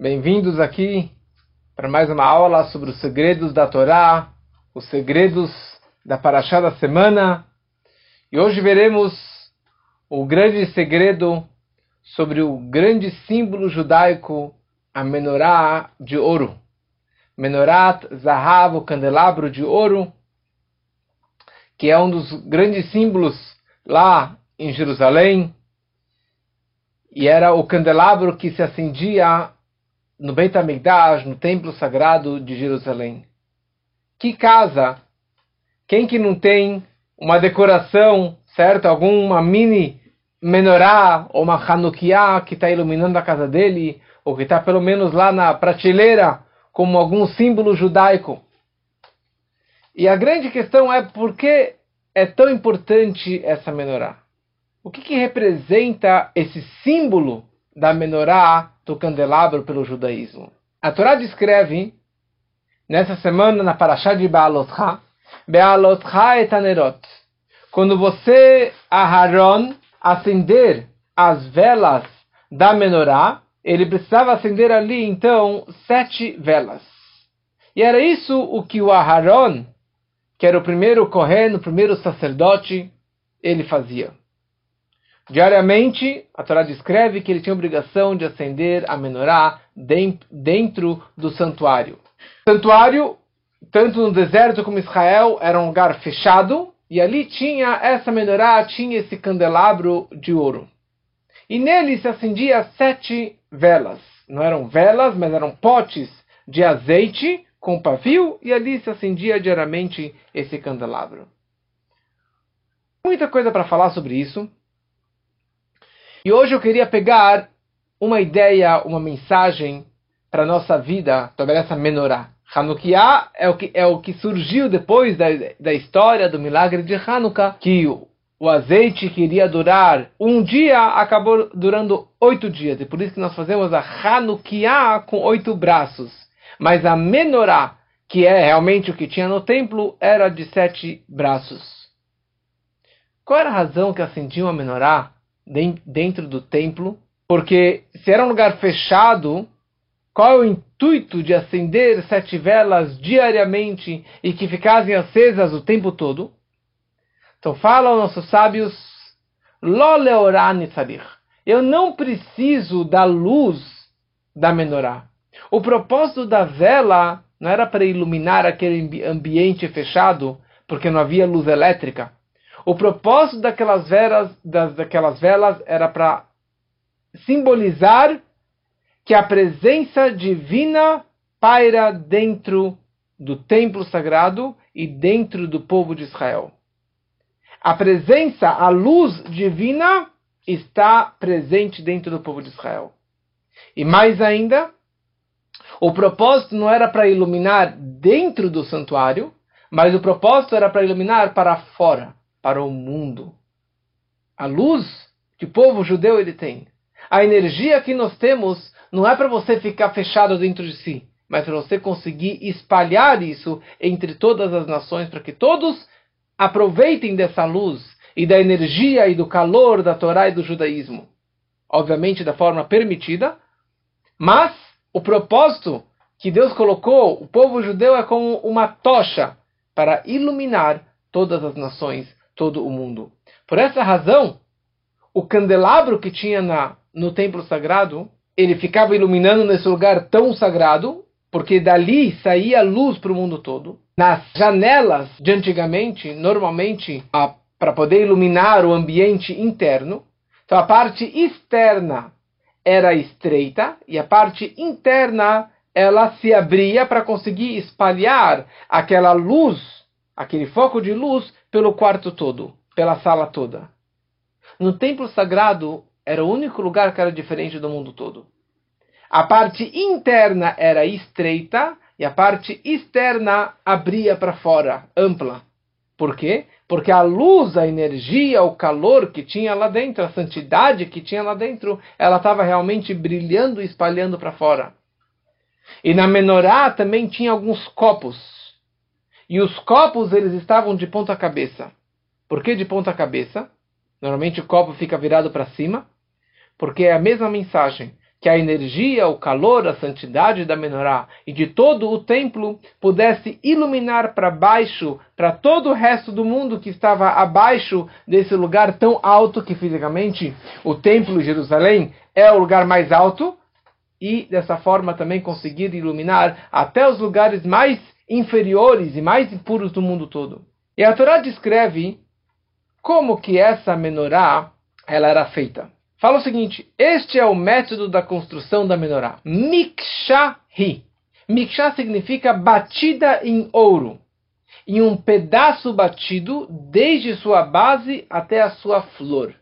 Bem-vindos aqui para mais uma aula sobre os segredos da Torá, os segredos da Parashá da semana. E hoje veremos o grande segredo sobre o grande símbolo judaico, a menorá de ouro. Menorat Zahav, o candelabro de ouro, que é um dos grandes símbolos lá em Jerusalém, e era o candelabro que se acendia no Beit HaMikdash, no templo sagrado de Jerusalém. Que casa, quem que não tem uma decoração, certo? Alguma mini menorá ou uma Hanukkah que está iluminando a casa dele, ou que está pelo menos lá na prateleira como algum símbolo judaico. E a grande questão é por que é tão importante essa menorá? O que, que representa esse símbolo da menorá do candelabro pelo judaísmo. A Torá descreve, nessa semana, na Parashá de Baalotcha, Baalotcha etanerot. Quando você, Aharon, acender as velas da menorá, ele precisava acender ali, então, sete velas. E era isso o que o Aharon, que era o primeiro Kohen, o primeiro sacerdote, ele fazia. Diariamente, a Torá descreve que ele tinha a obrigação de acender a menorá dentro do santuário. O santuário, tanto no deserto como em Israel, era um lugar fechado, e ali tinha essa menorá, tinha esse candelabro de ouro. E nele se acendia sete velas. Não eram velas, mas eram potes de azeite com pavio, e ali se acendia diariamente esse candelabro. Muita coisa para falar sobre isso. E hoje eu queria pegar uma ideia, uma mensagem para a nossa vida sobre essa menorá. Hanukkah é o que, é o que surgiu depois da, da história do milagre de Hanukkah, que o, o azeite que iria durar um dia acabou durando oito dias. E por isso que nós fazemos a Hanukkah com oito braços. Mas a menorá, que é realmente o que tinha no templo, era de sete braços. Qual era a razão que acendiam a menorá dentro do templo, porque se era um lugar fechado, qual é o intuito de acender sete velas diariamente e que ficassem acesas o tempo todo? Então falam nossos sábios, eu não preciso da luz da menorá. O propósito da vela não era para iluminar aquele ambiente fechado, porque não havia luz elétrica. O propósito daquelas velas, das, daquelas velas era para simbolizar que a presença divina paira dentro do templo sagrado e dentro do povo de Israel. A presença, a luz divina está presente dentro do povo de Israel. E mais ainda, o propósito não era para iluminar dentro do santuário, mas o propósito era para iluminar para fora para o mundo. A luz que o povo judeu ele tem. A energia que nós temos não é para você ficar fechado dentro de si, mas para você conseguir espalhar isso entre todas as nações, para que todos aproveitem dessa luz e da energia e do calor da Torá e do judaísmo. Obviamente da forma permitida, mas o propósito que Deus colocou, o povo judeu é como uma tocha para iluminar todas as nações todo o mundo. Por essa razão, o candelabro que tinha na, no templo sagrado, ele ficava iluminando nesse lugar tão sagrado, porque dali saía luz para o mundo todo. Nas janelas de antigamente, normalmente, para poder iluminar o ambiente interno, então a parte externa era estreita e a parte interna ela se abria para conseguir espalhar aquela luz, aquele foco de luz pelo quarto todo, pela sala toda. No templo sagrado era o único lugar que era diferente do mundo todo. A parte interna era estreita e a parte externa abria para fora, ampla. Por quê? Porque a luz, a energia, o calor que tinha lá dentro, a santidade que tinha lá dentro, ela estava realmente brilhando e espalhando para fora. E na menorá também tinha alguns copos e os copos eles estavam de ponta cabeça. Por que de ponta cabeça? Normalmente o copo fica virado para cima, porque é a mesma mensagem que a energia, o calor, a santidade da menorá e de todo o templo pudesse iluminar para baixo, para todo o resto do mundo que estava abaixo desse lugar tão alto que fisicamente o templo de Jerusalém é o lugar mais alto, e dessa forma também conseguir iluminar até os lugares mais inferiores e mais impuros do mundo todo. E a Torá descreve como que essa menorá ela era feita. Fala o seguinte: este é o método da construção da menorá. Mikshahi. Miksha significa batida em ouro. Em um pedaço batido, desde sua base até a sua flor.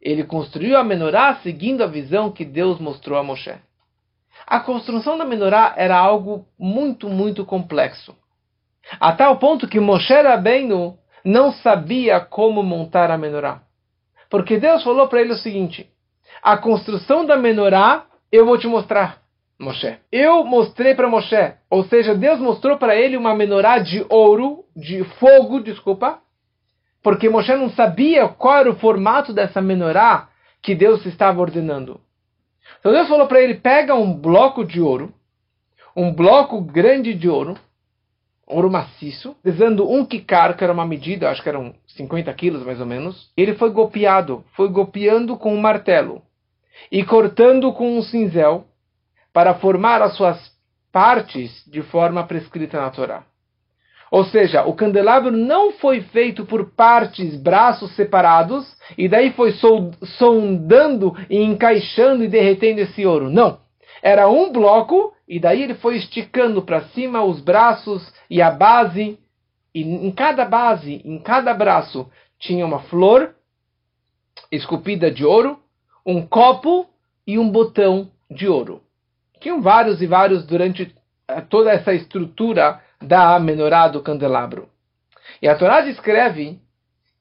Ele construiu a menorá seguindo a visão que Deus mostrou a Moshe. A construção da menorá era algo muito, muito complexo. A tal ponto que Moshe Rabbeinu não sabia como montar a menorá. Porque Deus falou para ele o seguinte: a construção da menorá eu vou te mostrar, Moshe. Eu mostrei para Moshe, ou seja, Deus mostrou para ele uma menorá de ouro, de fogo, desculpa, porque Moshe não sabia qual era o formato dessa menorá que Deus estava ordenando. Então Deus falou para ele: pega um bloco de ouro, um bloco grande de ouro, ouro maciço, pesando um kikar, que era uma medida, acho que eram 50 quilos mais ou menos. Ele foi golpeado, foi golpeando com um martelo e cortando com um cinzel para formar as suas partes de forma prescrita na Torá. Ou seja, o candelabro não foi feito por partes, braços separados, e daí foi sondando e encaixando e derretendo esse ouro. Não. Era um bloco, e daí ele foi esticando para cima os braços e a base. E em cada base, em cada braço, tinha uma flor esculpida de ouro, um copo e um botão de ouro. Tinham vários e vários durante eh, toda essa estrutura da menorá do candelabro. E a Torá descreve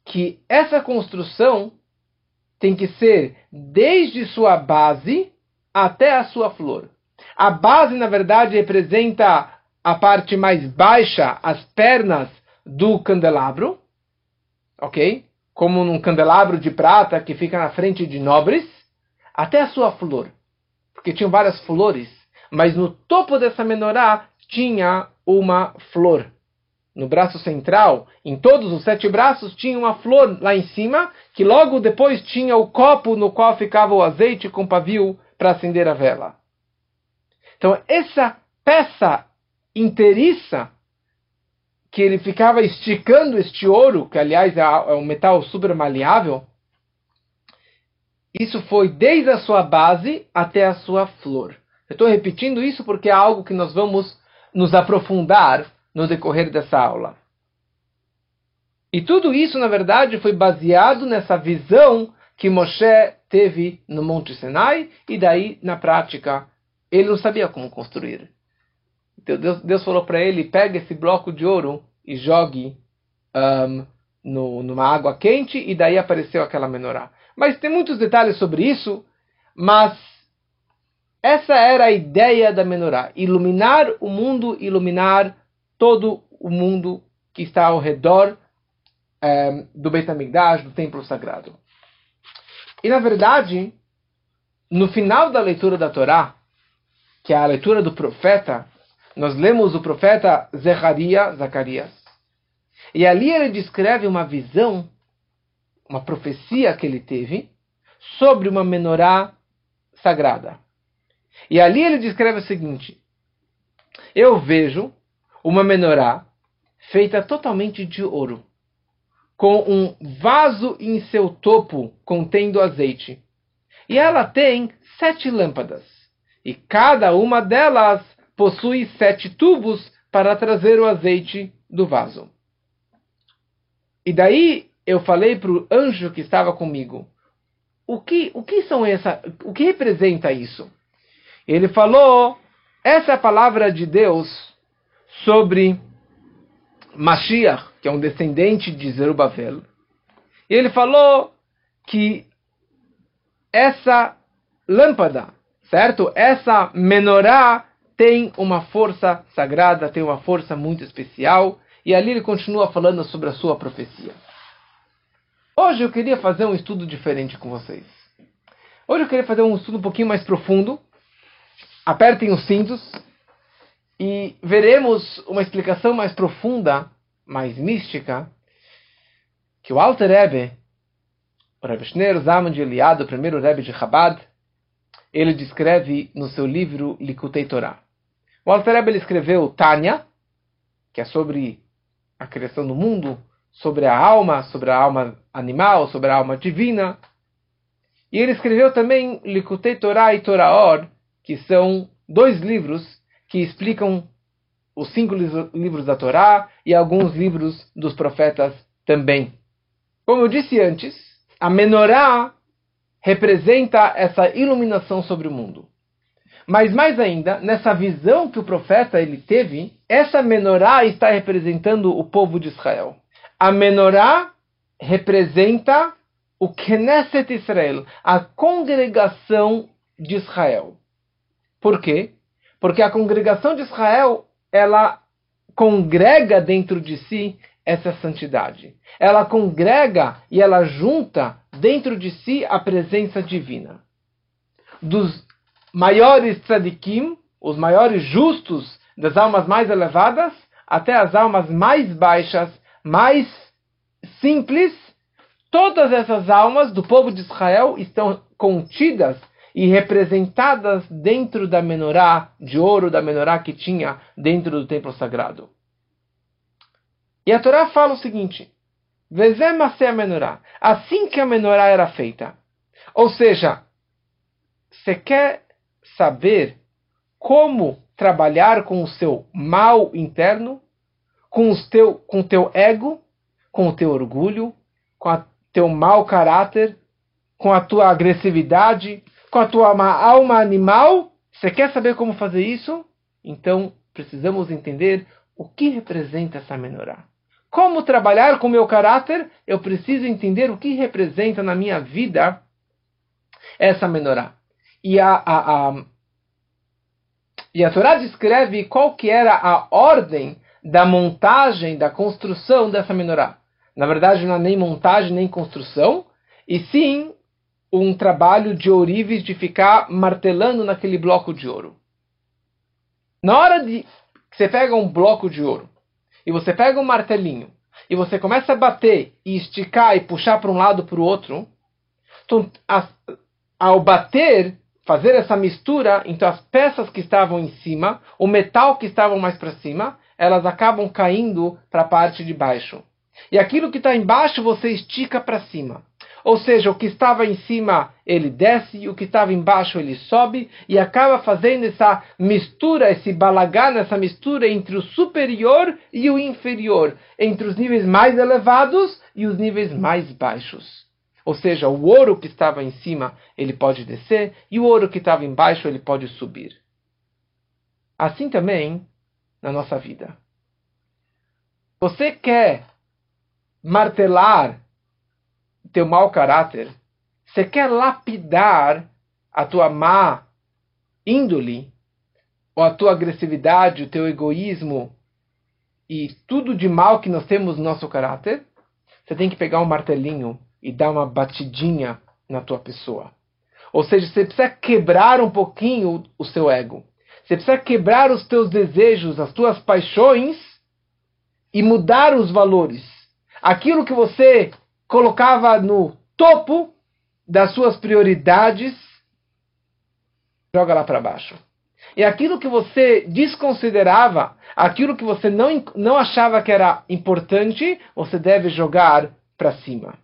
que essa construção tem que ser desde sua base até a sua flor. A base, na verdade, representa a parte mais baixa, as pernas do candelabro, ok? Como num candelabro de prata que fica na frente de nobres, até a sua flor. Porque tinham várias flores, mas no topo dessa menorá tinha uma flor. No braço central, em todos os sete braços, tinha uma flor lá em cima, que logo depois tinha o copo no qual ficava o azeite com pavio para acender a vela. Então, essa peça inteiriça, que ele ficava esticando este ouro, que aliás é, é um metal super maleável, isso foi desde a sua base até a sua flor. Eu estou repetindo isso porque é algo que nós vamos nos aprofundar no decorrer dessa aula. E tudo isso, na verdade, foi baseado nessa visão que Moshe teve no Monte Sinai, e daí, na prática, ele não sabia como construir. Então Deus, Deus falou para ele: pega esse bloco de ouro e jogue um, no, numa água quente, e daí apareceu aquela menorá. Mas tem muitos detalhes sobre isso, mas essa era a ideia da menorá: iluminar o mundo, iluminar todo o mundo que está ao redor é, do Beit HaMikdash, do templo sagrado. E na verdade, no final da leitura da Torá, que é a leitura do profeta, nós lemos o profeta Zecharia, Zacarias. E ali ele descreve uma visão, uma profecia que ele teve sobre uma menorá sagrada. E ali ele descreve o seguinte: Eu vejo uma menorá feita totalmente de ouro, com um vaso em seu topo contendo azeite. E ela tem sete lâmpadas, e cada uma delas possui sete tubos para trazer o azeite do vaso. E daí eu falei para o anjo que estava comigo: o que, o que são essa, o que representa isso? Ele falou, essa é a palavra de Deus sobre Mashiach, que é um descendente de Zerubbabel. E ele falou que essa lâmpada, certo? Essa menorá tem uma força sagrada, tem uma força muito especial. E ali ele continua falando sobre a sua profecia. Hoje eu queria fazer um estudo diferente com vocês. Hoje eu queria fazer um estudo um pouquinho mais profundo. Apertem os cintos e veremos uma explicação mais profunda, mais mística, que o Alter Rebbe, o Rebbe Schneer Zaman de Eliade, o primeiro Rebbe de Chabad, ele descreve no seu livro Likutei Torah. O Alter Rebbe escreveu Tânia, que é sobre a criação do mundo, sobre a alma, sobre a alma animal, sobre a alma divina. E ele escreveu também Likutei Torah e Toraor, que são dois livros que explicam os cinco livros da Torá e alguns livros dos profetas também. Como eu disse antes, a menorá representa essa iluminação sobre o mundo. Mas mais ainda, nessa visão que o profeta ele teve, essa menorá está representando o povo de Israel. A menorá representa o Knesset Israel, a congregação de Israel. Por quê? Porque a congregação de Israel, ela congrega dentro de si essa santidade. Ela congrega e ela junta dentro de si a presença divina. Dos maiores tzadikim, os maiores justos das almas mais elevadas, até as almas mais baixas, mais simples, todas essas almas do povo de Israel estão contidas e representadas dentro da menorá de ouro, da menorá que tinha dentro do templo sagrado. E a Torá fala o seguinte: a menorá. Assim que a menorá era feita. Ou seja, você quer saber como trabalhar com o seu mal interno, com o teu, com teu ego, com o teu orgulho, com o teu mau caráter, com a tua agressividade, com a tua alma animal. Você quer saber como fazer isso? Então precisamos entender o que representa essa menorá. Como trabalhar com o meu caráter? Eu preciso entender o que representa na minha vida essa menorá. E a, a, a, e a Torá descreve qual que era a ordem da montagem, da construção dessa menorá. Na verdade, não é nem montagem nem construção, e sim um trabalho de ourives de ficar martelando naquele bloco de ouro. Na hora de que você pega um bloco de ouro e você pega um martelinho e você começa a bater e esticar e puxar para um lado para o outro, então, as, ao bater, fazer essa mistura, então as peças que estavam em cima, o metal que estavam mais para cima, elas acabam caindo para a parte de baixo. E aquilo que está embaixo você estica para cima. Ou seja, o que estava em cima ele desce e o que estava embaixo ele sobe e acaba fazendo essa mistura, esse balagá, essa mistura entre o superior e o inferior, entre os níveis mais elevados e os níveis mais baixos. Ou seja, o ouro que estava em cima ele pode descer e o ouro que estava embaixo ele pode subir. Assim também na nossa vida. Você quer martelar teu mau caráter, você quer lapidar a tua má índole, ou a tua agressividade, o teu egoísmo e tudo de mal que nós temos no nosso caráter, você tem que pegar um martelinho e dar uma batidinha na tua pessoa. Ou seja, você precisa quebrar um pouquinho o seu ego. Você precisa quebrar os teus desejos, as tuas paixões e mudar os valores. Aquilo que você colocava no topo das suas prioridades, joga lá para baixo. E aquilo que você desconsiderava, aquilo que você não, não achava que era importante, você deve jogar para cima.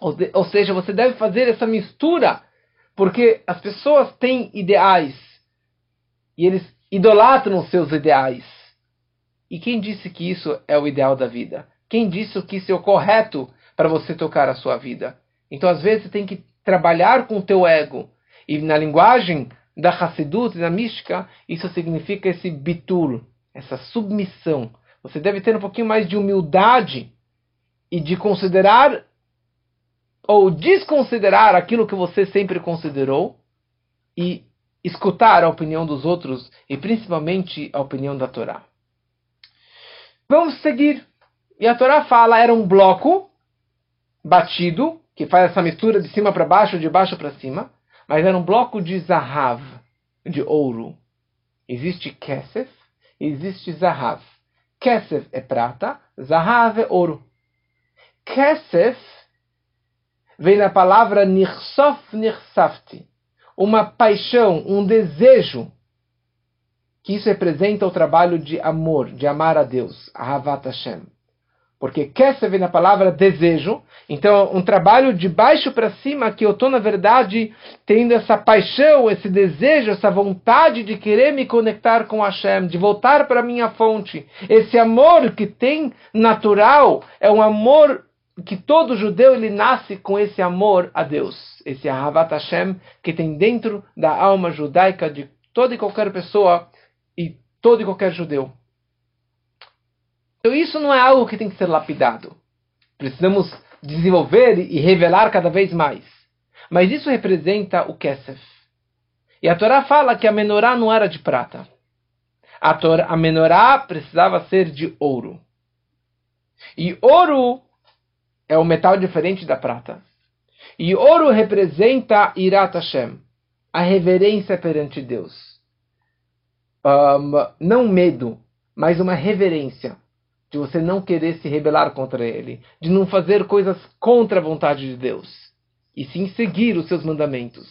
Ou, de, ou seja, você deve fazer essa mistura, porque as pessoas têm ideais e eles idolatram seus ideais. E quem disse que isso é o ideal da vida? Quem disse que isso é o correto para você tocar a sua vida. Então, às vezes, você tem que trabalhar com o teu ego. E na linguagem da Hassidut, da mística, isso significa esse bitul, essa submissão. Você deve ter um pouquinho mais de humildade e de considerar ou desconsiderar aquilo que você sempre considerou e escutar a opinião dos outros e principalmente a opinião da Torá. Vamos seguir. E a Torá fala, era um bloco batido, que faz essa mistura de cima para baixo, de baixo para cima. mas era um bloco de zahav, de ouro. Existe kesef, existe zahav. Kesef é prata, zahav é ouro. Kesef vem da palavra nirsof nirsafti, uma paixão, um desejo, que isso representa o trabalho de amor, de amar a Deus, Ahavat Hashem. Porque Kesef vem da palavra desejo, então um trabalho de baixo para cima que eu estou, na verdade, tendo essa paixão, esse desejo, essa vontade de querer me conectar com Hashem, de voltar para a minha fonte. Esse amor que tem natural, é um amor que todo judeu ele nasce com esse amor a Deus, esse Ahavat Hashem que tem dentro da alma judaica de toda e qualquer pessoa e todo e qualquer judeu. Então isso não é algo que tem que ser lapidado. Precisamos desenvolver e revelar cada vez mais. Mas isso representa o Kesef. E a Torá fala que a menorá não era de prata. A, Torá, a menorá precisava ser de ouro. E ouro é um metal diferente da prata. E ouro representa Irat Hashem, a reverência perante Deus. Um, não medo, mas uma reverência de você não querer se rebelar contra ele, de não fazer coisas contra a vontade de Deus, e sim seguir os seus mandamentos.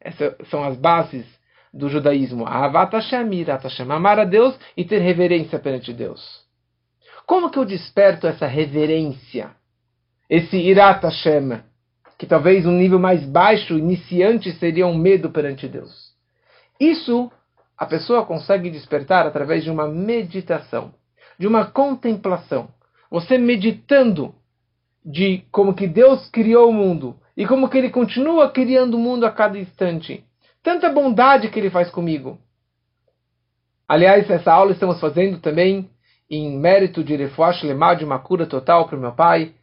Essas são as bases do judaísmo. Amar a Deus e ter reverência perante Deus. Como que eu desperto essa reverência? esse Irat Hashem, que talvez um nível mais baixo, iniciante, seria um medo perante Deus. Isso a pessoa consegue despertar através de uma meditação, de uma contemplação. Você meditando de como que Deus criou o mundo e como que ele continua criando o mundo a cada instante. Tanta bondade que ele faz comigo. Aliás, essa aula estamos fazendo também em mérito de Refuash Lemar, de uma cura total para o meu pai,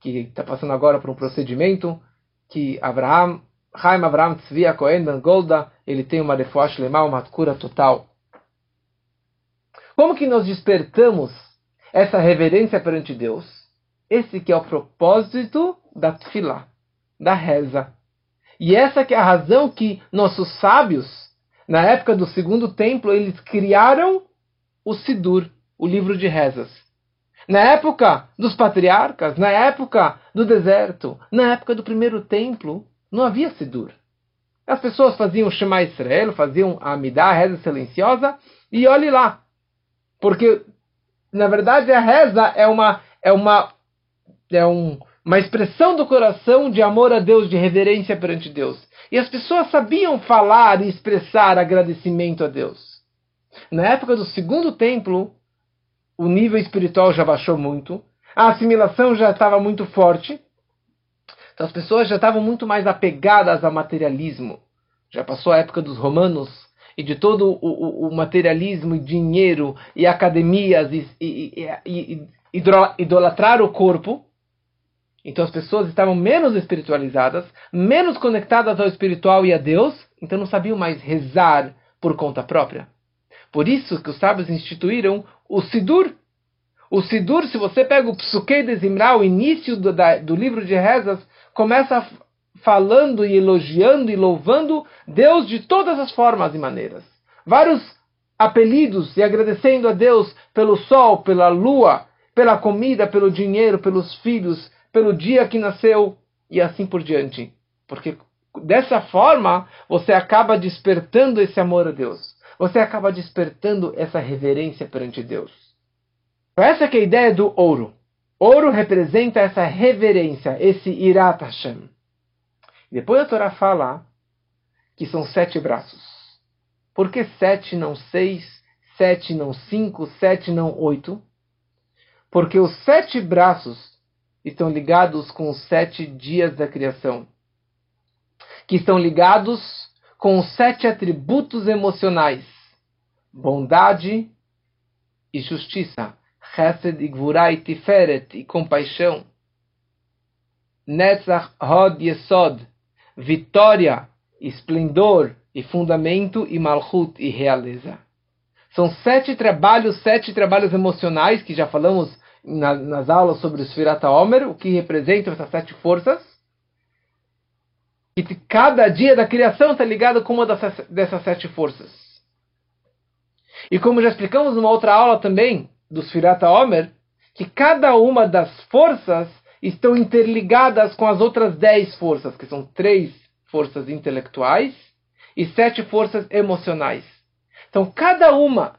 que está passando agora por um procedimento que Abraham, Chaim Abraham Tzvia Cohen Ben Golda, ele tem uma refuash lemar, uma cura total. Como que nós despertamos essa reverência perante Deus? Esse que é o propósito da tefilá, da reza. E essa que é a razão que nossos sábios, na época do segundo templo, eles criaram o Sidur, o livro de rezas. Na época dos patriarcas, na época do deserto, na época do primeiro templo, não havia Sidur. As pessoas faziam Shema Israel, faziam a Amidah, a reza silenciosa, e olhe lá. Porque, na verdade, a reza é uma, é uma, é um, uma expressão do coração de amor a Deus, de reverência perante Deus. E as pessoas sabiam falar e expressar agradecimento a Deus. Na época do segundo templo, o nível espiritual já baixou muito, a assimilação já estava muito forte, então as pessoas já estavam muito mais apegadas ao materialismo. Já passou a época dos romanos e de todo o, o, o materialismo e dinheiro e academias e, e, e, e idolatrar o corpo. Então as pessoas estavam menos espiritualizadas, menos conectadas ao espiritual e a Deus, então não sabiam mais rezar por conta própria. Por isso que os sábios instituíram o Sidur. O Sidur, se você pega o Psuquei de Zimra, o início do, da, do livro de rezas, começa falando e elogiando e louvando Deus de todas as formas e maneiras. Vários apelidos e agradecendo a Deus pelo sol, pela lua, pela comida, pelo dinheiro, pelos filhos, pelo dia que nasceu e assim por diante. Porque dessa forma você acaba despertando esse amor a Deus você acaba despertando essa reverência perante Deus. Essa é a ideia do ouro. Ouro representa essa reverência, esse irat Hashem. Depois a Torá fala que são sete braços. Por que sete, não seis, sete, não cinco, sete, não oito? Porque os sete braços estão ligados com os sete dias da criação, que estão ligados com os sete atributos emocionais: bondade e justiça, chesed e gvurah e tiferet e compaixão, netzach hod yesod, vitória, esplendor e fundamento e malchut e realeza. São sete trabalhos, sete trabalhos emocionais que já falamos na, nas aulas sobre o Sfirata Omer, o que representam essas sete forças. que cada dia da criação está ligado com uma dessas, dessas sete forças. E como já explicamos numa outra aula também, dos Firata Omer, que cada uma das forças estão interligadas com as outras dez forças, que são três forças intelectuais e sete forças emocionais. Então, cada uma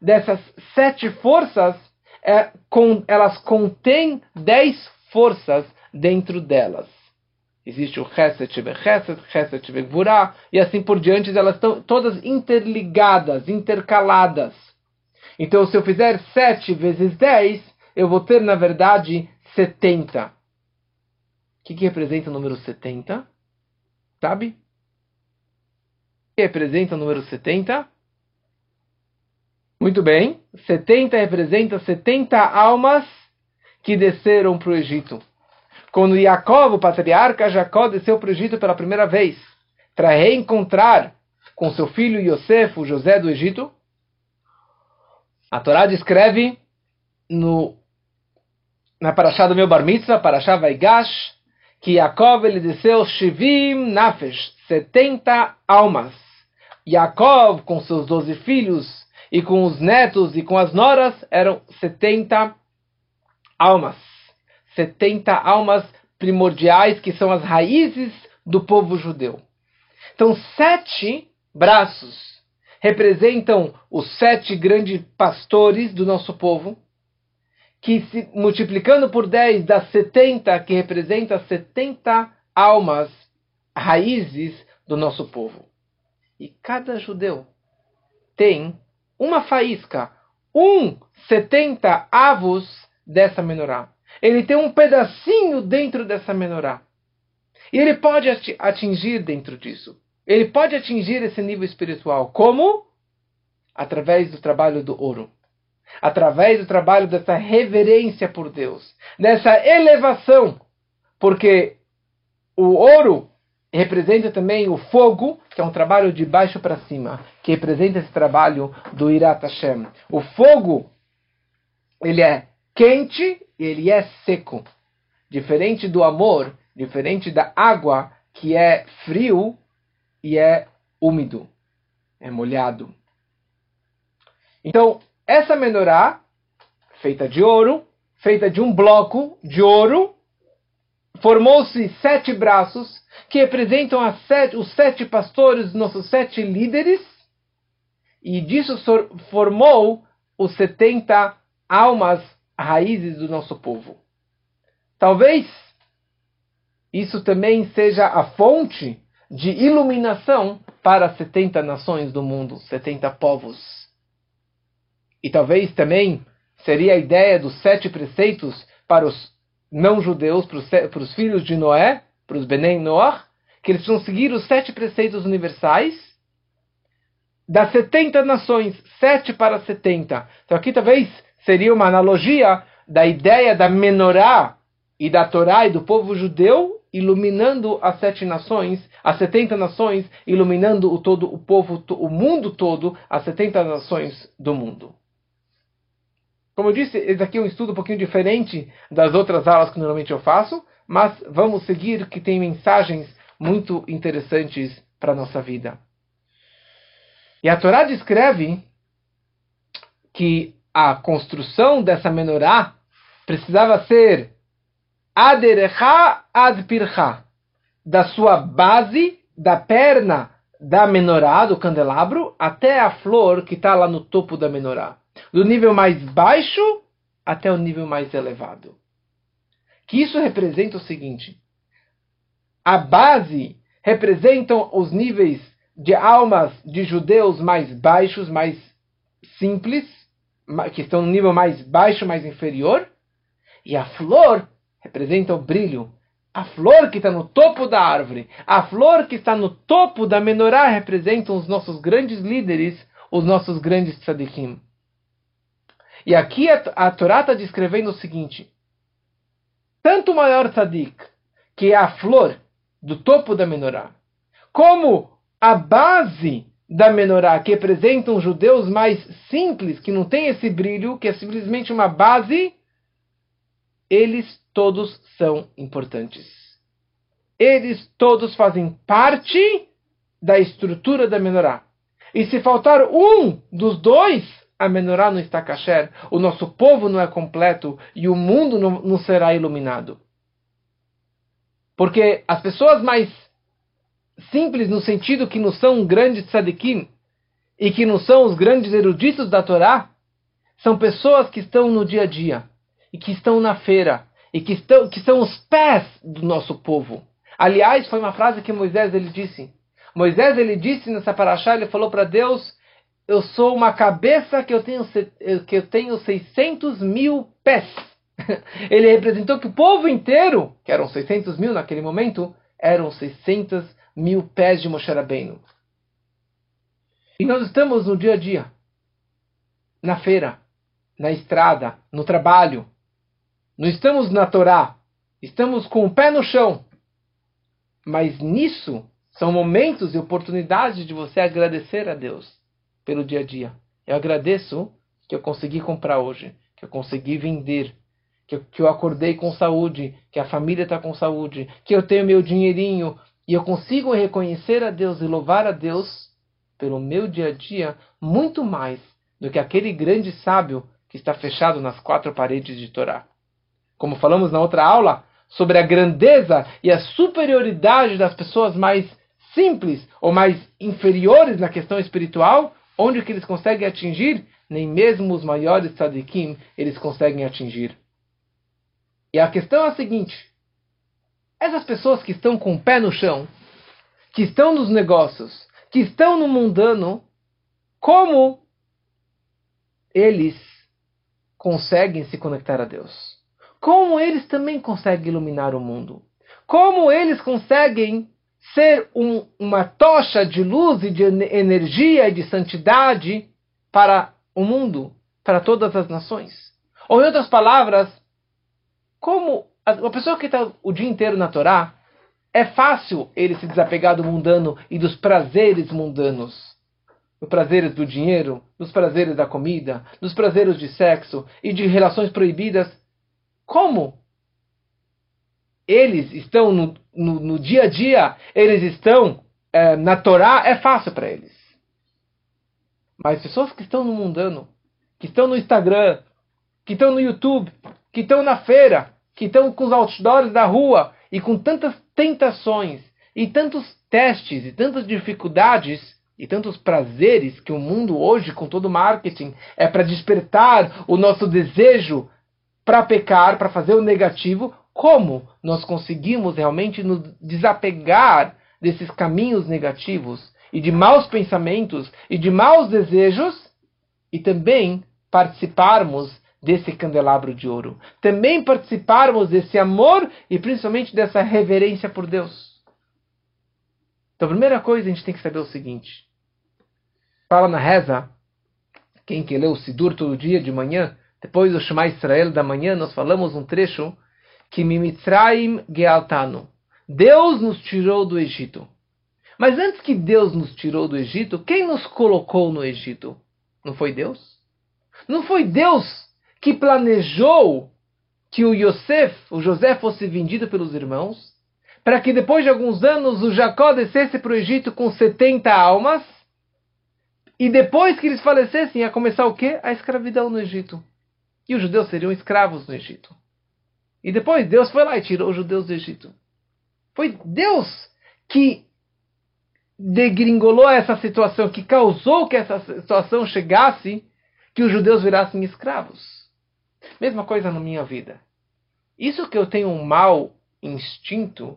dessas sete forças, é, com, elas contêm dez forças dentro delas. Existe o Chesed Chesed, Chesed Gvurah, e assim por diante, elas estão todas interligadas, intercaladas. Então, se eu fizer 7 vezes 10, eu vou ter, na verdade, 70. O que, que representa o número 70? Sabe? O que representa o número 70? Muito bem. 70 representa 70 almas que desceram para o Egito. Quando Jacob, o patriarca Jacó, desceu para o Egito pela primeira vez, para reencontrar com seu filho Yosef, o José do Egito, a Torá descreve no, na Parashá do meu Bar Mitzvah, Parashá Vaigash, que Jacob ele desceu Shivim Nafesh, 70 almas. Jacob, com seus 12 filhos, e com os netos e com as noras, eram 70 almas. 70 almas primordiais, que são as raízes do povo judeu. Então, sete braços representam os sete grandes pastores do nosso povo, que se multiplicando por 10 dá 70, que representa 70 almas, raízes do nosso povo. E cada judeu tem uma faísca, um 70 avos dessa menorá. Ele tem um pedacinho dentro dessa menorá. E ele pode atingir dentro disso. Ele pode atingir esse nível espiritual. Como? Através do trabalho do ouro. Através do trabalho dessa reverência por Deus. Dessa elevação. Porque o ouro representa também o fogo, que é um trabalho de baixo para cima, que representa esse trabalho do Irat Hashem. O fogo, ele é quente e ele é seco. Diferente do amor, diferente da água, que é frio e é úmido, é molhado. Então, essa menorá, feita de ouro, feita de um bloco de ouro, formou-se sete braços que representam sete, os sete pastores, nossos sete líderes, e disso formou os setenta almas raízes do nosso povo. Talvez isso também seja a fonte de iluminação para 70 nações do mundo, 70 povos. E talvez também seria a ideia dos sete preceitos para os não-judeus, para os filhos de Noé, para os Benem Noah, que eles precisam seguir os sete preceitos universais das 70 nações, sete para 70. Então aqui talvez seria uma analogia da ideia da menorá e da Torá e do povo judeu iluminando as sete nações, as 70 nações, iluminando o todo o povo, o mundo todo, as 70 nações do mundo. Como eu disse, esse aqui é um estudo um pouquinho diferente das outras aulas que normalmente eu faço, mas vamos seguir que tem mensagens muito interessantes para a nossa vida. E a Torá descreve que a construção dessa menorá precisava ser aderecha adpircha, da sua base, da perna da menorá, do candelabro, até a flor que está lá no topo da menorá. Do nível mais baixo até o nível mais elevado. Que isso representa o seguinte: a base representam os níveis de almas de judeus mais baixos, mais simples, que estão no nível mais baixo, mais inferior, e a flor representa o brilho. A flor que está no topo da árvore, a flor que está no topo da menorá representam os nossos grandes líderes, os nossos grandes tzadikim. E aqui a, a Torá está descrevendo o seguinte: tanto o maior tzadik, que é a flor do topo da menorá, como a base da menorá, que representam judeus mais simples, que não tem esse brilho, que é simplesmente uma base, eles todos são importantes. eles todos fazem parte da estrutura da menorá. E se faltar um dos dois, a menorá não está kasher, o nosso povo não é completo e o mundo não, não será iluminado. Porque as pessoas mais simples no sentido que não são grandes tzadikim e que não são os grandes eruditos da Torá, são pessoas que estão no dia a dia e que estão na feira e que, estão, que são os pés do nosso povo. Aliás, foi uma frase que Moisés ele disse. Moisés ele disse nessa paraxá, ele falou para Deus, eu sou uma cabeça que eu tenho, que eu tenho 600 mil pés. Ele representou que o povo inteiro, que eram 600 mil naquele momento, eram 600 mil pés de Moshe Rabbeinu. E nós estamos no dia a dia, na feira, na estrada, no trabalho. Não estamos na Torá, estamos com o pé no chão. Mas nisso são momentos e oportunidades de você agradecer a Deus pelo dia a dia. Eu agradeço que eu consegui comprar hoje, que eu consegui vender, que eu, que eu acordei com saúde, que a família está com saúde, que eu tenho meu dinheirinho e eu consigo reconhecer a Deus e louvar a Deus pelo meu dia a dia muito mais do que aquele grande sábio que está fechado nas quatro paredes de Torá. Como falamos na outra aula sobre a grandeza e a superioridade das pessoas mais simples ou mais inferiores na questão espiritual, onde que eles conseguem atingir, nem mesmo os maiores tzadikim eles conseguem atingir. E a questão é a seguinte: essas pessoas que estão com o pé no chão, que estão nos negócios, que estão no mundano, como eles conseguem se conectar a Deus? Como eles também conseguem iluminar o mundo? Como eles conseguem ser um, uma tocha de luz e de energia e de santidade para o mundo, para todas as nações? Ou, em outras palavras, como a pessoa que está o dia inteiro na Torá, é fácil ele se desapegar do mundano e dos prazeres mundanos. Dos prazeres do dinheiro, dos prazeres da comida, dos prazeres de sexo e de relações proibidas. Como? Eles estão no, no, no dia a dia, eles estão é, na Torá, é fácil para eles. Mas pessoas que estão no mundano, que estão no Instagram, que estão no YouTube, que estão na feira, que estão com os outdoors da rua e com tantas tentações e tantos testes e tantas dificuldades e tantos prazeres que o mundo hoje, com todo o marketing, é para despertar o nosso desejo para pecar, para fazer o negativo, como nós conseguimos realmente nos desapegar desses caminhos negativos e de maus pensamentos e de maus desejos e também participarmos desse candelabro de ouro. Também participarmos desse amor e principalmente dessa reverência por Deus. Então, a primeira coisa a gente tem que saber o seguinte: fala na reza, quem que lê o Sidur todo dia de manhã, depois do Shema Israel da manhã, nós falamos um trecho que Mimitraim Gealtano. Deus nos tirou do Egito. Mas antes que Deus nos tirou do Egito, quem nos colocou no Egito? Não foi Deus? Não foi Deus que planejou que o Yosef, o José, fosse vendido pelos irmãos, para que depois de alguns anos o Jacó descesse para o Egito com 70 almas, e depois que eles falecessem ia começar o quê? A escravidão no Egito. E os judeus seriam escravos no Egito. E depois Deus foi lá e tirou os judeus do Egito. Foi Deus que degringolou essa situação, que causou que essa situação chegasse, que os judeus virassem escravos. Mesma coisa na minha vida. Isso que eu tenho um mau instinto,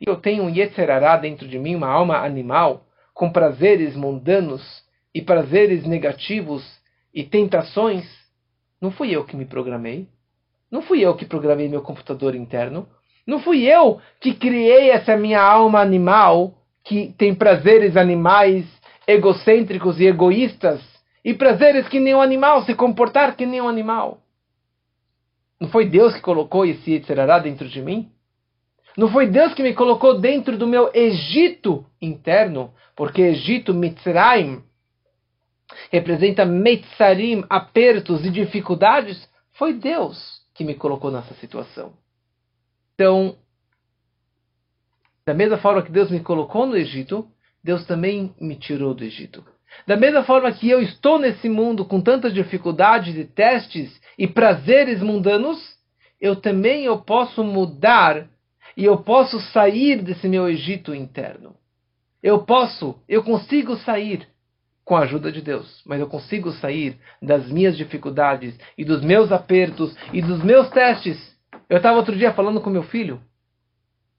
e eu tenho um Yetzerará dentro de mim, uma alma animal, com prazeres mundanos e prazeres negativos e tentações, não fui eu que me programei. Não fui eu que programei meu computador interno. Não fui eu que criei essa minha alma animal que tem prazeres animais egocêntricos e egoístas e prazeres que nem um animal, se comportar que nem um animal. Não foi Deus que colocou esse Yetzirará dentro de mim? Não foi Deus que me colocou dentro do meu Egito interno? Porque Egito, Mitzrayim, representa Metzarim, apertos e dificuldades. Foi Deus que me colocou nessa situação. Então, Da mesma forma que Deus me colocou no Egito, Deus também me tirou do Egito. Da mesma forma que eu estou nesse mundo com tantas dificuldades e testes e prazeres mundanos, eu também eu posso mudar e eu posso sair desse meu Egito interno. Eu posso, eu consigo sair com a ajuda de Deus, mas eu consigo sair das minhas dificuldades e dos meus apertos e dos meus testes. Eu estava outro dia falando com meu filho,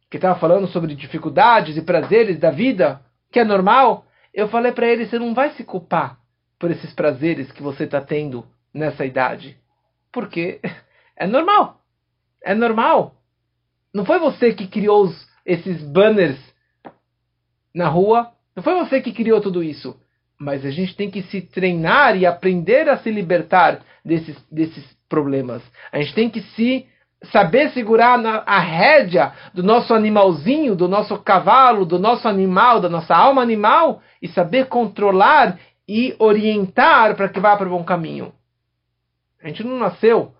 que estava falando sobre dificuldades e prazeres da vida, que é normal. Eu falei para ele: você não vai se culpar por esses prazeres que você está tendo nessa idade, porque é normal. É normal. Não foi você que criou os, esses banners na rua. Não foi você que criou tudo isso. Mas a gente tem que se treinar e aprender a se libertar desses, desses problemas. A gente tem que se saber segurar na, a rédea do nosso animalzinho, do nosso cavalo, do nosso animal, da nossa alma animal e saber controlar e orientar para que vá para o bom caminho. A gente não nasceu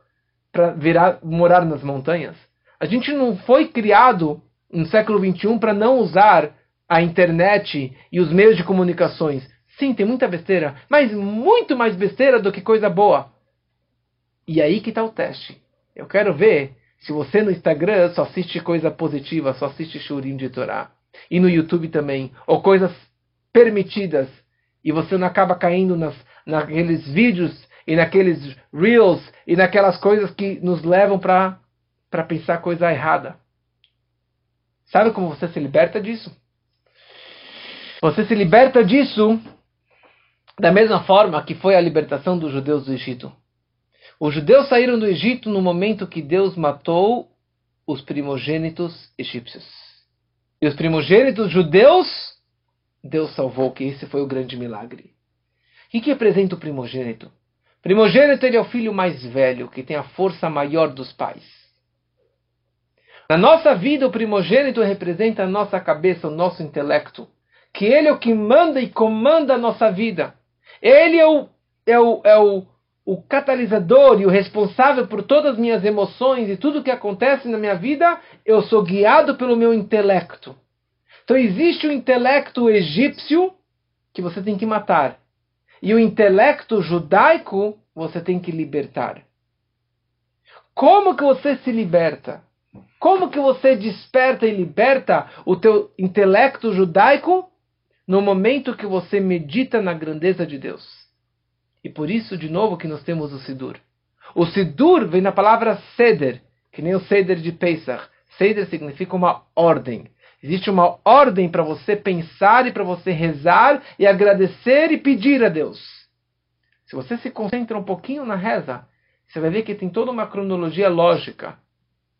para virar morar nas montanhas. A gente não foi criado no século 21 para não usar a internet e os meios de comunicações. Sim, tem muita besteira, mas muito mais besteira do que coisa boa. E aí que está o teste. Eu quero ver se você no Instagram só assiste coisa positiva, só assiste shurim de Torá. E no YouTube também. Ou coisas permitidas. E você não acaba caindo nas, naqueles vídeos e naqueles reels e naquelas coisas que nos levam para pensar coisa errada. Sabe como você se liberta disso? Você se liberta disso da mesma forma que foi a libertação dos judeus do Egito. Os judeus saíram do Egito no momento que Deus matou os primogênitos egípcios. E os primogênitos judeus, Deus salvou, que esse foi o grande milagre. O que representa o primogênito? Primogênito ele é o filho mais velho, que tem a força maior dos pais. Na nossa vida, o primogênito representa a nossa cabeça, o nosso intelecto. Que ele é o que manda e comanda a nossa vida. Ele é o, é o, é o o catalisador e o responsável por todas as minhas emoções e tudo que acontece na minha vida, eu sou guiado pelo meu intelecto. Então existe o intelecto egípcio que você tem que matar. E o intelecto judaico você tem que libertar. Como que você se liberta? Como que você desperta e liberta o teu intelecto judaico no momento que você medita na grandeza de Deus? E por isso, de novo, que nós temos o Sidur. O Sidur vem da palavra Seder, que nem o Seder de Pesach. Seder significa uma ordem. Existe uma ordem para você pensar e para você rezar e agradecer e pedir a Deus. Se você se concentra um pouquinho na reza, você vai ver que tem toda uma cronologia lógica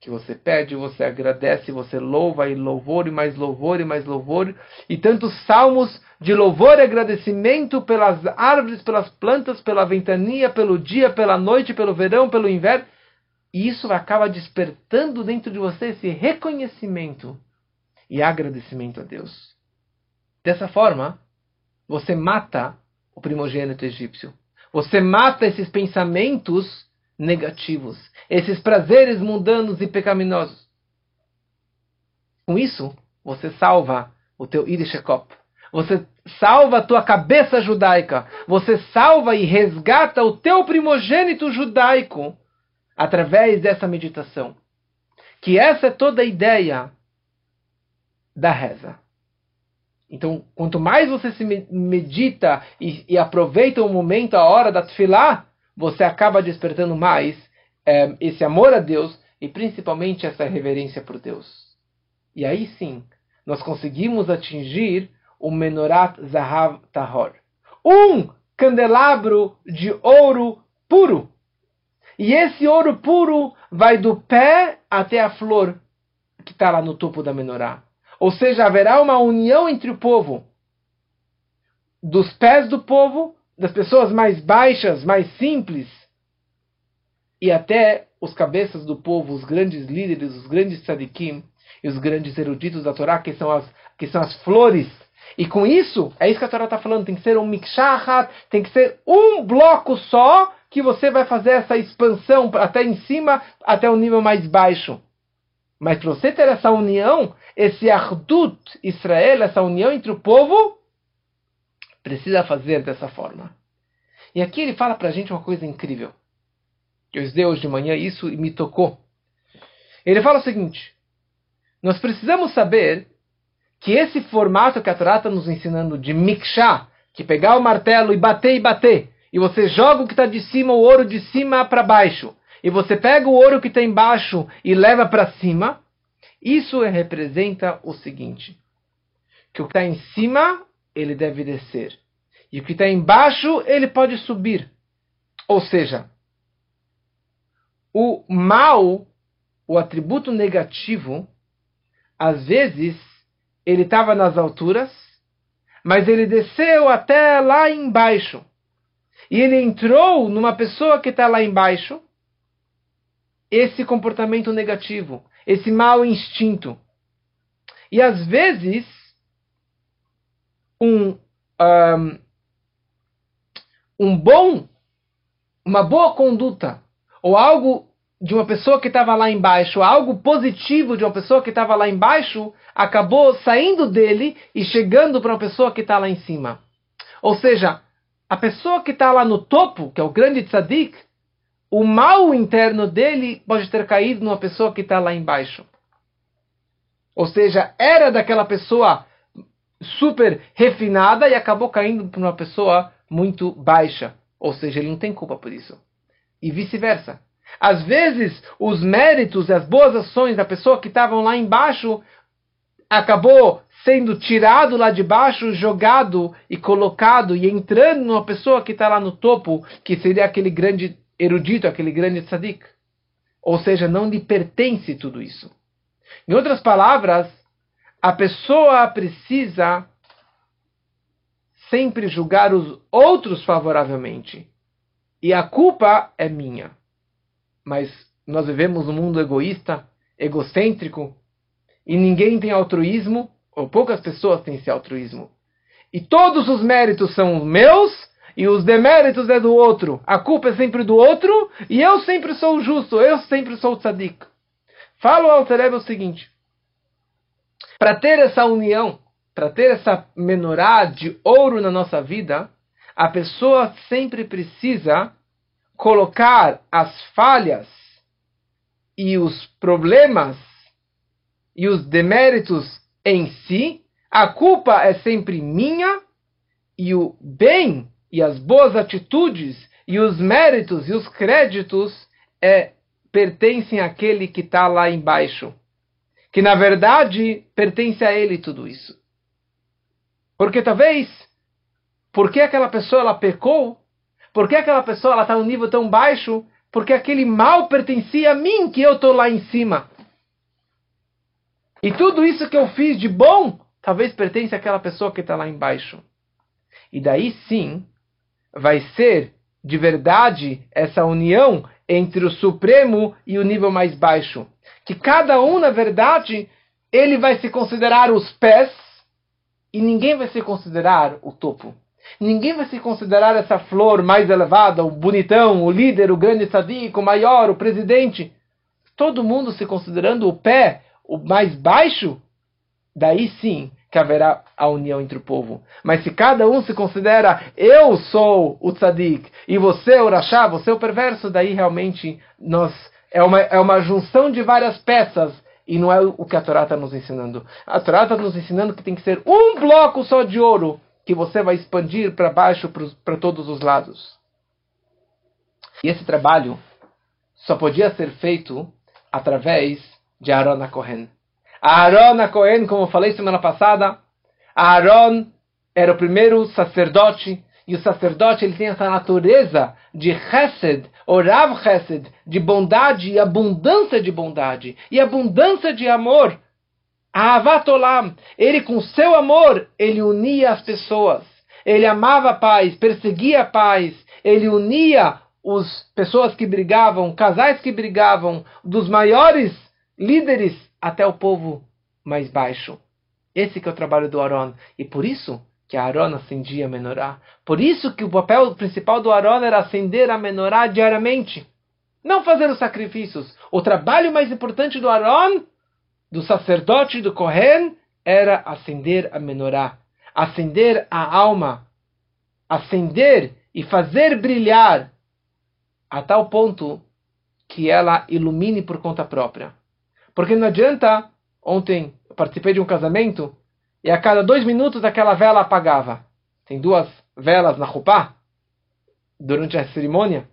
que você pede, você agradece, você louva e louvor e mais louvor e mais louvor e tantos salmos de louvor e agradecimento pelas árvores, pelas plantas, pela ventania, pelo dia, pela noite, pelo verão, pelo inverno. E isso acaba despertando dentro de você esse reconhecimento e agradecimento a Deus. Dessa forma, você mata o primogênito egípcio. Você mata esses pensamentos negativos, esses prazeres mundanos e pecaminosos. Com isso, você salva o teu Irishekop. Você salva a tua cabeça judaica. Você salva e resgata o teu primogênito judaico através dessa meditação. Que essa é toda a ideia da reza. Então, quanto mais você se medita e, e aproveita o momento, a hora da tefilá, você acaba despertando mais é, esse amor a Deus e principalmente essa reverência por Deus. E aí sim, nós conseguimos atingir o Menorat Zahav Tahor. Um candelabro de ouro puro. E esse ouro puro vai do pé até a flor que está lá no topo da menorá. Ou seja, haverá uma união entre o povo, dos pés do povo das pessoas mais baixas, mais simples, e até os cabeças do povo, os grandes líderes, os grandes tzadikim e os grandes eruditos da Torá, que são as, que são as flores. E com isso, é isso que a Torá está falando, tem que ser um mikshahat, tem que ser um bloco só que você vai fazer essa expansão até em cima, até o nível mais baixo. Mas para você ter essa união, esse Ardut Israel, essa união entre o povo, precisa fazer dessa forma. E aqui ele fala para a gente uma coisa incrível. Eu estudei hoje de manhã isso e me tocou. Ele fala o seguinte: nós precisamos saber que esse formato que a Torá está nos ensinando de miksha, que pegar o martelo e bater e bater, e você joga o que está de cima, o ouro de cima para baixo, e você pega o ouro que está embaixo e leva para cima, isso representa o seguinte: que o que está em cima ele deve descer, e o que está embaixo ele pode subir. Ou seja, o mal, o atributo negativo, às vezes ele estava nas alturas, mas ele desceu até lá embaixo. E ele entrou numa pessoa que está lá embaixo. Esse comportamento negativo, esse mau instinto. E às vezes, um, um, um bom, uma boa conduta ou algo de uma pessoa que estava lá embaixo, algo positivo de uma pessoa que estava lá embaixo, acabou saindo dele e chegando para uma pessoa que está lá em cima. Ou seja, a pessoa que está lá no topo, que é o grande tzadik, o mal interno dele pode ter caído numa pessoa que está lá embaixo. Ou seja, era daquela pessoa super refinada e acabou caindo para uma pessoa muito baixa. Ou seja, ele não tem culpa por isso e vice-versa. Às vezes, os méritos e as boas ações da pessoa que estavam lá embaixo acabou sendo tirado lá de baixo, jogado e colocado e entrando numa pessoa que está lá no topo, que seria aquele grande erudito, aquele grande tzadik. Ou seja, não lhe pertence tudo isso. Em outras palavras, a pessoa precisa sempre julgar os outros favoravelmente e a culpa é minha. Mas nós vivemos um mundo egoísta, egocêntrico, e ninguém tem altruísmo, ou poucas pessoas têm esse altruísmo. E todos os méritos são meus e os deméritos é do outro. A culpa é sempre do outro e eu sempre sou o justo, eu sempre sou o tzadik. Falo ao Tereb o seguinte: para ter essa união, para ter essa menorá de ouro na nossa vida, a pessoa sempre precisa colocar as falhas e os problemas e os deméritos em si, a culpa é sempre minha e o bem e as boas atitudes e os méritos e os créditos é, pertencem àquele que está lá embaixo. Que na verdade pertence a ele tudo isso. Porque talvez por que aquela pessoa ela pecou? Por que aquela pessoa está num nível tão baixo? Porque aquele mal pertencia a mim, que eu estou lá em cima. E tudo isso que eu fiz de bom, talvez pertence àquela pessoa que está lá embaixo. E daí sim, vai ser de verdade essa união entre o Supremo e o nível mais baixo. Que cada um, na verdade, ele vai se considerar os pés e ninguém vai se considerar o topo. Ninguém vai se considerar essa flor mais elevada, o bonitão, o líder, o grande sadico, o maior, o presidente. Todo mundo se considerando o pé, o mais baixo, daí sim que haverá a união entre o povo. Mas se cada um se considera eu sou o tzadik e você o rachá, você o perverso, daí realmente nós é uma, é uma junção de várias peças e não é o que a Torá está nos ensinando. A Torá está nos ensinando que tem que ser um bloco só de ouro que você vai expandir para baixo, para todos os lados. E esse trabalho só podia ser feito através de Aaron Cohen. Aaron Cohen, como eu falei semana passada, Aaron era o primeiro sacerdote e o sacerdote ele tem essa natureza de chesed, orav chesed, de bondade e abundância de bondade e abundância de amor. Ahavat Olam, ele com seu amor, ele unia as pessoas. Ele amava a paz, perseguia a paz, ele unia as pessoas que brigavam, casais que brigavam, dos maiores líderes até o povo mais baixo. Esse que é o trabalho do Aaron. E por isso que Aaron acendia a menorá. Por isso que o papel principal do Aaron era acender a menorá diariamente. Não fazer os sacrifícios. O trabalho mais importante do Aaron do sacerdote do Kohen era acender a menorá, acender a alma, acender e fazer brilhar a tal ponto que ela ilumine por conta própria. Porque não adianta, ontem eu participei de um casamento e a cada dois minutos aquela vela apagava. Tem duas velas na roupa durante a cerimônia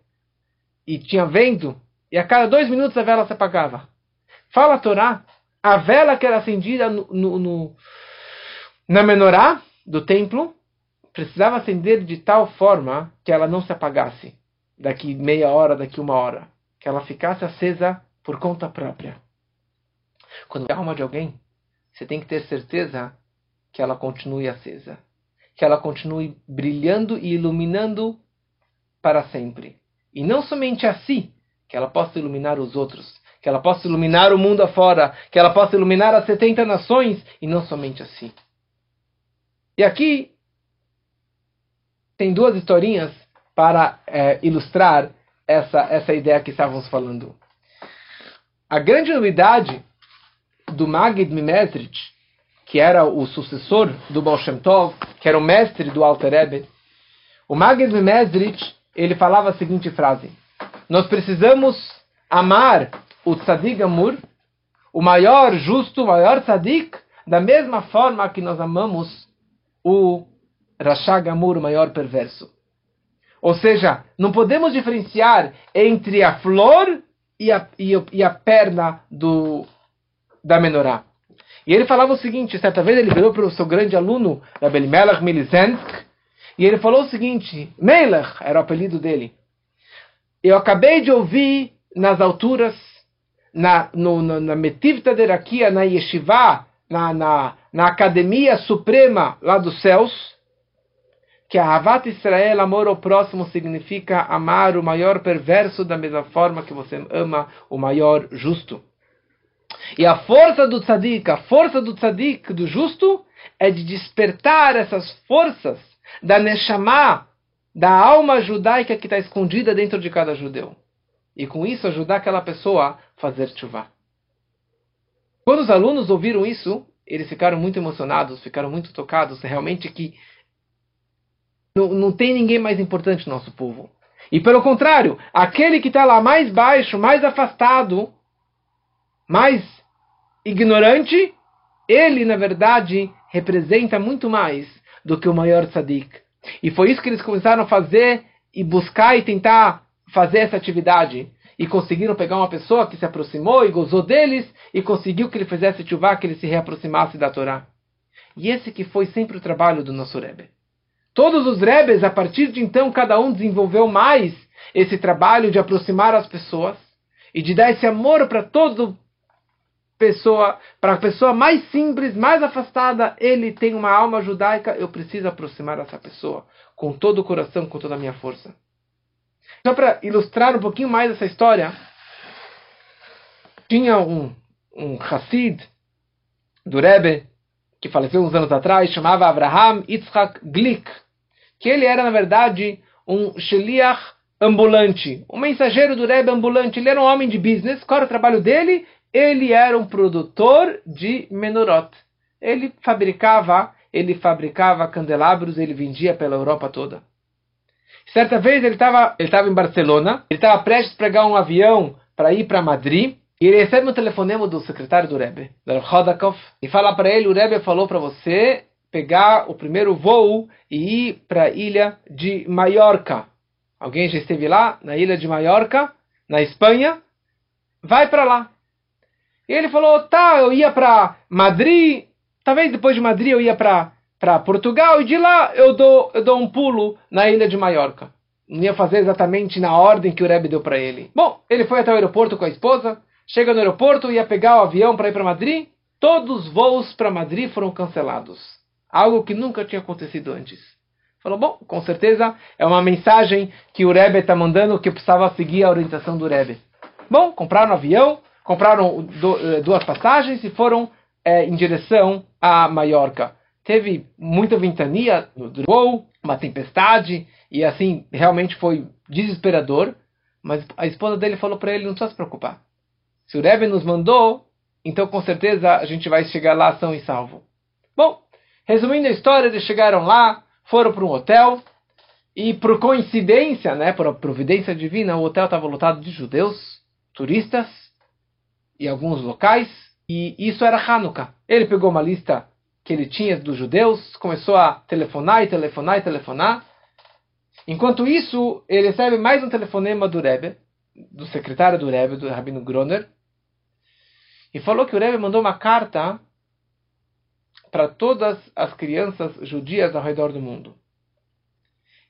e tinha vento e a cada dois minutos a vela se apagava. Fala a Torá, a vela que era acendida no, no, no, na menorá do templo precisava acender de tal forma que ela não se apagasse daqui meia hora, daqui uma hora. Que ela ficasse acesa por conta própria. Quando é alma de alguém, você tem que ter certeza que ela continue acesa. Que ela continue brilhando e iluminando para sempre. E não somente assim, que ela possa iluminar os outros, que ela possa iluminar o mundo afora, que ela possa iluminar as 70 nações, e não somente assim. E aqui tem duas historinhas para é, ilustrar essa, essa ideia que estávamos falando. A grande novidade do Magid Mimezrich, que era o sucessor do Baal Shem Tov, que era o mestre do Alter Rebbe, o Magid Mimezrich, ele falava a seguinte frase: Nós precisamos amar o Tzadik Amur, o maior justo, o maior Tzadik, da mesma forma que nós amamos o Rashag Amur, o maior perverso. Ou seja, não podemos diferenciar entre a flor e a, e, e a perna do, da menorá. E ele falava o seguinte, certa vez ele virou para o seu grande aluno, Rabbi Melech Milizensk, e ele falou o seguinte, Melech era o apelido dele. Eu acabei de ouvir nas alturas, na, no, no, na Metivta Derakia, na Yeshiva, na, na, na Academia Suprema lá dos céus, que a Havat Israel, amor ao próximo, significa amar o maior perverso da mesma forma que você ama o maior justo. E a força do tzadik, a força do tzadik, do justo, é de despertar essas forças da Neshama, da alma judaica que está escondida dentro de cada judeu. E com isso ajudar aquela pessoa a fazer chuva. Quando os alunos ouviram isso, eles ficaram muito emocionados, ficaram muito tocados, realmente que não, não tem ninguém mais importante no nosso povo. E pelo contrário, aquele que está lá mais baixo, mais afastado, mais ignorante, ele, na verdade, representa muito mais do que o maior tzadik. E foi isso que eles começaram a fazer e buscar e tentar fazer essa atividade. E conseguiram pegar uma pessoa que se aproximou e gozou deles e conseguiu que ele fizesse chuva, que ele se reaproximasse da Torá. E esse que foi sempre o trabalho do nosso Rebbe. Todos os rebes, a partir de então, cada um desenvolveu mais esse trabalho de aproximar as pessoas e de dar esse amor para toda pessoa, para a pessoa mais simples, mais afastada, ele tem uma alma judaica, eu preciso aproximar essa pessoa com todo o coração, com toda a minha força. Só para ilustrar um pouquinho mais essa história, tinha um, um Hassid do Rebbe, que faleceu uns anos atrás, chamava Abraham Yitzhak Glick, que ele era, na verdade, um sheliach ambulante, um mensageiro do Rebbe ambulante. Ele era um homem de business. Qual era o trabalho dele? Ele era um produtor de menorot. Ele fabricava, ele fabricava candelabros, ele vendia pela Europa toda. Certa vez ele estava ele estava em Barcelona, ele estava prestes a pegar um avião para ir para Madrid. E ele recebe um telefonema do secretário do Rebbe, do Rodakov, e fala para ele: o Rebbe falou para você pegar o primeiro voo e ir para a ilha de Maiorca. Alguém já esteve lá, na ilha de Maiorca, na Espanha? Vai para lá. E ele falou: tá, eu ia para Madrid, talvez depois de Madrid eu ia para Portugal, e de lá eu dou, eu dou um pulo na ilha de Maiorca. Não ia fazer exatamente na ordem que o Rebbe deu para ele. Bom, ele foi até o aeroporto com a esposa, Chega no aeroporto, ia pegar o avião para ir para Madrid. Todos os voos para Madrid foram cancelados. Algo que nunca tinha acontecido antes. Falou, bom, com certeza é uma mensagem que o Rebbe está mandando que precisava seguir a orientação do Rebbe. Bom, compraram um avião, compraram eh, duas passagens e foram é, em direção a Maiorca. Teve muita ventania no voo, uma tempestade, e assim, realmente foi desesperador. Mas a esposa dele falou para ele, não precisa se preocupar. Se o Rebbe nos mandou, então com certeza a gente vai chegar lá são e salvo. Bom, resumindo a história, eles chegaram lá, foram para um hotel, e por coincidência, né, por providência divina, o hotel estava lotado de judeus, turistas e alguns locais, e isso era Hanukkah. Ele pegou uma lista que ele tinha dos judeus, começou a telefonar e telefonar e telefonar. Enquanto isso, ele recebe mais um telefonema do Rebbe, do secretário do Rebbe, do Rabino Groner, e falou que o Rebbe mandou uma carta para todas as crianças judias ao redor do mundo.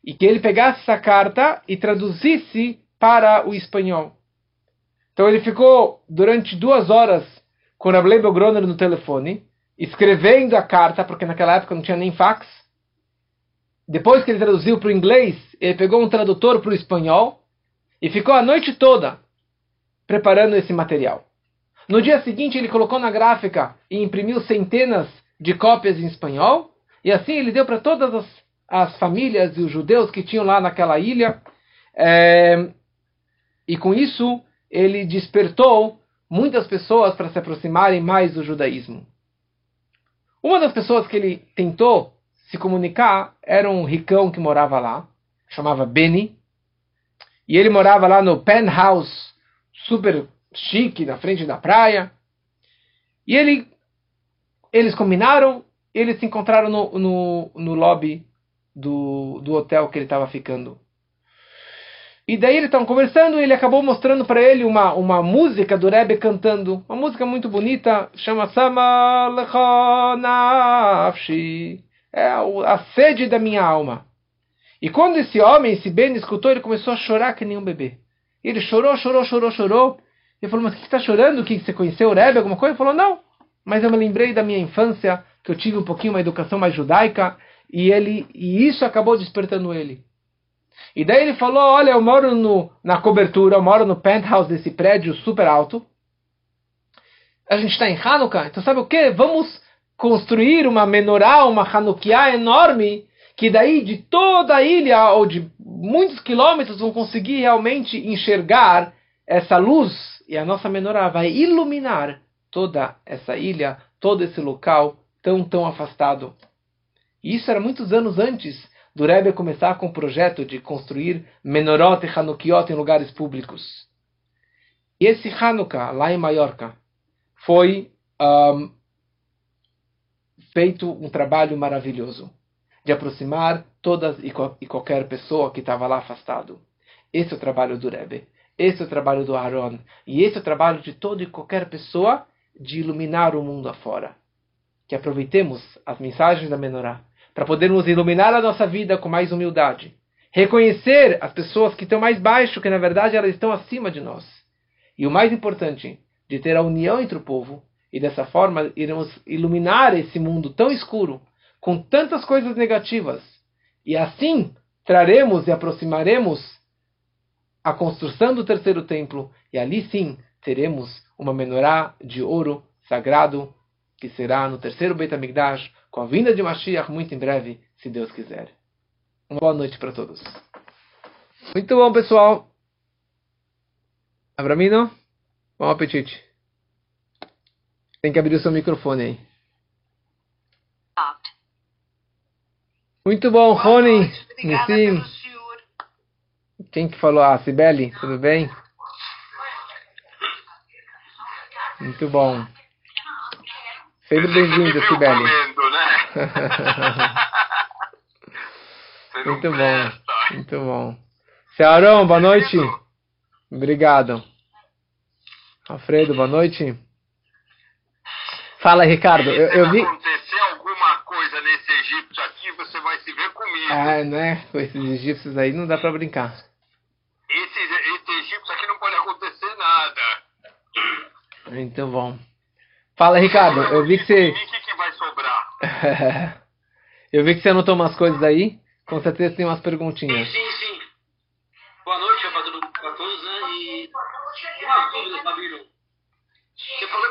E que ele pegasse essa carta e traduzisse para o espanhol. Então ele ficou durante duas horas com o Rabbi Groner no telefone, escrevendo a carta, porque naquela época não tinha nem fax. Depois que ele traduziu para o inglês, ele pegou um tradutor para o espanhol e ficou a noite toda preparando esse material. No dia seguinte, ele colocou na gráfica e imprimiu centenas de cópias em espanhol, e assim ele deu para todas as, as, famílias e os judeus que tinham lá naquela ilha. É, e com isso, ele despertou muitas pessoas para se aproximarem mais do judaísmo. Uma das pessoas que ele tentou se comunicar era um ricão que morava lá, chamava Benny, e ele morava lá no penthouse super chique, na frente da praia. E ele, eles combinaram, eles se encontraram no, no, no lobby do, do hotel que ele estava ficando. E daí eles estavam conversando e ele acabou mostrando para ele uma, uma música do Rebbe cantando. Uma música muito bonita, chama Sama Nafshi. É a sede da minha alma. E quando esse homem, esse Ben, escutou, ele começou a chorar que nem um bebê. Ele chorou, chorou, chorou, chorou. Ele falou, mas o que está chorando? O que você conheceu o Rebbe, alguma coisa? Ele falou, não. Mas eu me lembrei da minha infância, que eu tive um pouquinho uma educação mais judaica. E, ele, e isso acabou despertando ele. E daí ele falou: Olha, eu moro no, na cobertura, eu moro no penthouse desse prédio super alto. A gente está em Hanukkah, então sabe o que? Vamos construir uma menorá, uma Hanukkah enorme, que daí de toda a ilha, ou de muitos quilômetros, vão conseguir realmente enxergar essa luz. E a nossa menorá vai iluminar toda essa ilha, todo esse local tão, tão afastado. E isso era muitos anos antes do Rebbe começar com o projeto de construir menorot e Hanukiot em lugares públicos. E esse Hanukkah, lá em Maiorca, foi um, feito um trabalho maravilhoso de aproximar todas e, e qualquer pessoa que estava lá afastado. Esse é o trabalho do Rebbe. Esse é o trabalho do Aaron. E esse é o trabalho de toda e qualquer pessoa de iluminar o mundo afora. Que aproveitemos as mensagens da Menorá para podermos iluminar a nossa vida com mais humildade. Reconhecer as pessoas que estão mais baixo, que na verdade elas estão acima de nós. E o mais importante, de ter a união entre o povo, e dessa forma iremos iluminar esse mundo tão escuro, com tantas coisas negativas. E assim traremos e aproximaremos a construção do terceiro templo, e ali sim teremos uma menorá de ouro sagrado, que será no terceiro Beit HaMikdash, com a vinda de Mashiach muito em breve, se Deus quiser. Uma boa noite para todos. Muito bom, pessoal. Abramino, bom apetite. Tem que abrir o seu microfone aí. Muito bom, Rony. Nissim. Quem que falou? Ah, Sibeli, tudo bem? Muito bom. Sempre bem-vindo, Sibeli. muito bom, muito bom. Cearão, boa noite. Obrigado. Alfredo, boa noite. Fala, Ricardo. Eu, eu vi. acontecer alguma coisa nesse egípcio aqui, você vai se ver comigo. Ah, né? Com esses egípcios aí não dá pra brincar. Esse, esse egípcio aqui não pode acontecer nada. Muito bom. Fala, Ricardo. Eu vi que você. O que, que vai sobrar? Eu vi que você anotou umas coisas aí. Com certeza tem umas perguntinhas. Sim, sim, sim. Boa noite para todos, né? E umas dúvidas, Fabinho. Você falou